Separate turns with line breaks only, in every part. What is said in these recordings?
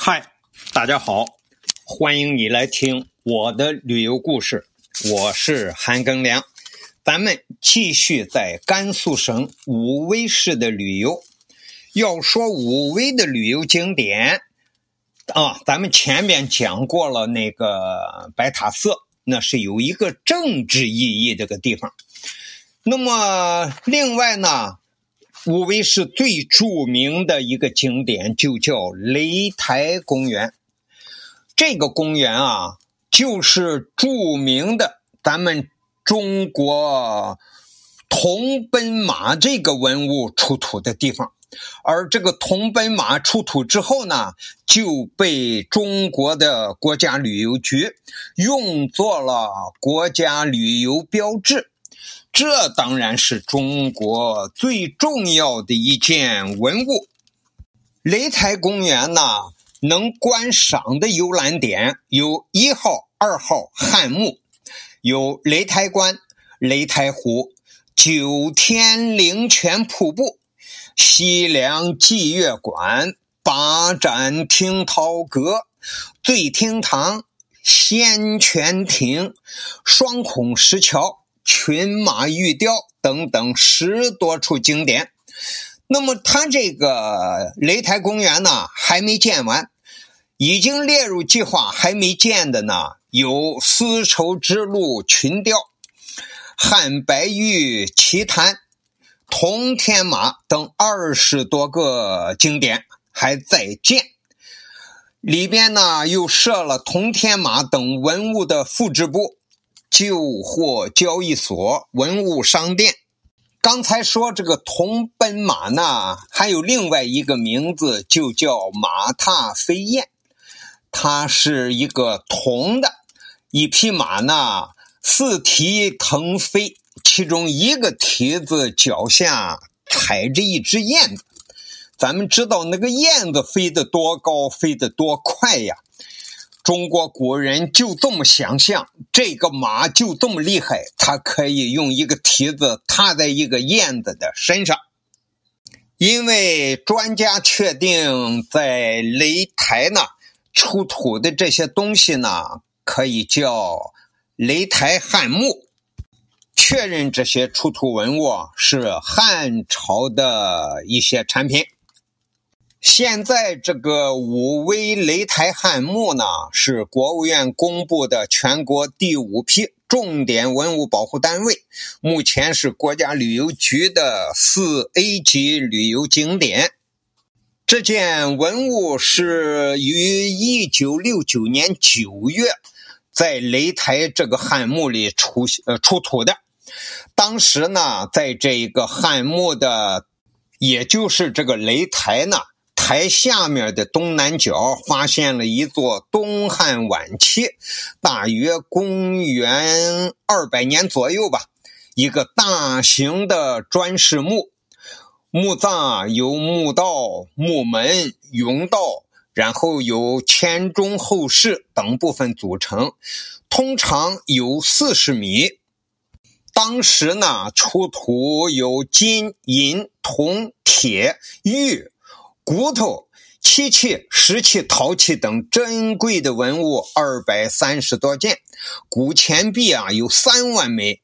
嗨，大家好，欢迎你来听我的旅游故事。我是韩庚良，咱们继续在甘肃省武威市的旅游。要说武威的旅游景点啊，咱们前面讲过了那个白塔寺，那是有一个政治意义这个地方。那么另外呢？武威市最著名的一个景点就叫雷台公园。这个公园啊，就是著名的咱们中国铜奔马这个文物出土的地方。而这个铜奔马出土之后呢，就被中国的国家旅游局用作了国家旅游标志。这当然是中国最重要的一件文物。雷台公园呢，能观赏的游览点有一号、二号汉墓，有雷台关、雷台湖、九天灵泉瀑布、西凉祭月馆、八盏听涛阁、醉厅堂、仙泉亭、双孔石桥。群马玉雕等等十多处景点，那么它这个雷台公园呢还没建完，已经列入计划还没建的呢有丝绸之路群雕、汉白玉奇谭、铜天马等二十多个景点还在建，里边呢又设了铜天马等文物的复制部。旧货交易所、文物商店。刚才说这个铜奔马呢，还有另外一个名字，就叫马踏飞燕。它是一个铜的一匹马呢，四蹄腾飞，其中一个蹄子脚下踩着一只燕子。咱们知道那个燕子飞得多高，飞得多快呀？中国古人就这么想象，这个马就这么厉害，它可以用一个蹄子踏在一个燕子的身上。因为专家确定，在擂台呢出土的这些东西呢，可以叫擂台汉墓，确认这些出土文物是汉朝的一些产品。现在这个武威雷台汉墓呢，是国务院公布的全国第五批重点文物保护单位，目前是国家旅游局的四 A 级旅游景点。这件文物是于一九六九年九月在雷台这个汉墓里出呃出土的。当时呢，在这一个汉墓的，也就是这个雷台呢。台下面的东南角发现了一座东汉晚期，大约公元二百年左右吧，一个大型的砖室墓。墓葬由墓道、墓门、甬道，然后由前中后室等部分组成，通常有四十米。当时呢，出土有金银铜铁玉。骨头、漆器、石器、陶器等珍贵的文物二百三十多件，古钱币啊有三万枚，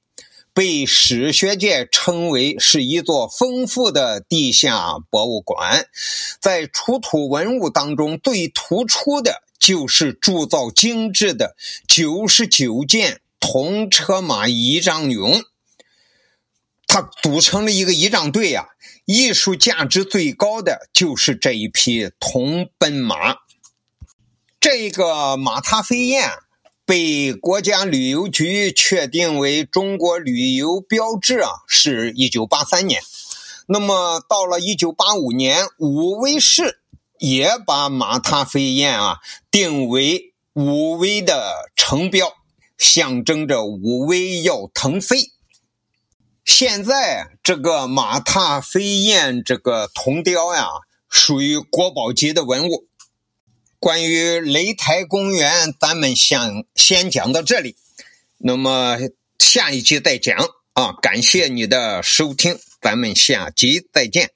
被史学界称为是一座丰富的地下博物馆。在出土文物当中，最突出的就是铸造精致的九十九件铜车马仪仗俑，它组成了一个仪仗队呀。艺术价值最高的就是这一匹铜奔马。这个马踏飞燕被国家旅游局确定为中国旅游标志啊，是一九八三年。那么到了一九八五年，武威市也把马踏飞燕啊定为武威的城标，象征着武威要腾飞。现在这个马踏飞燕这个铜雕呀，属于国宝级的文物。关于雷台公园，咱们先先讲到这里，那么下一集再讲啊！感谢你的收听，咱们下集再见。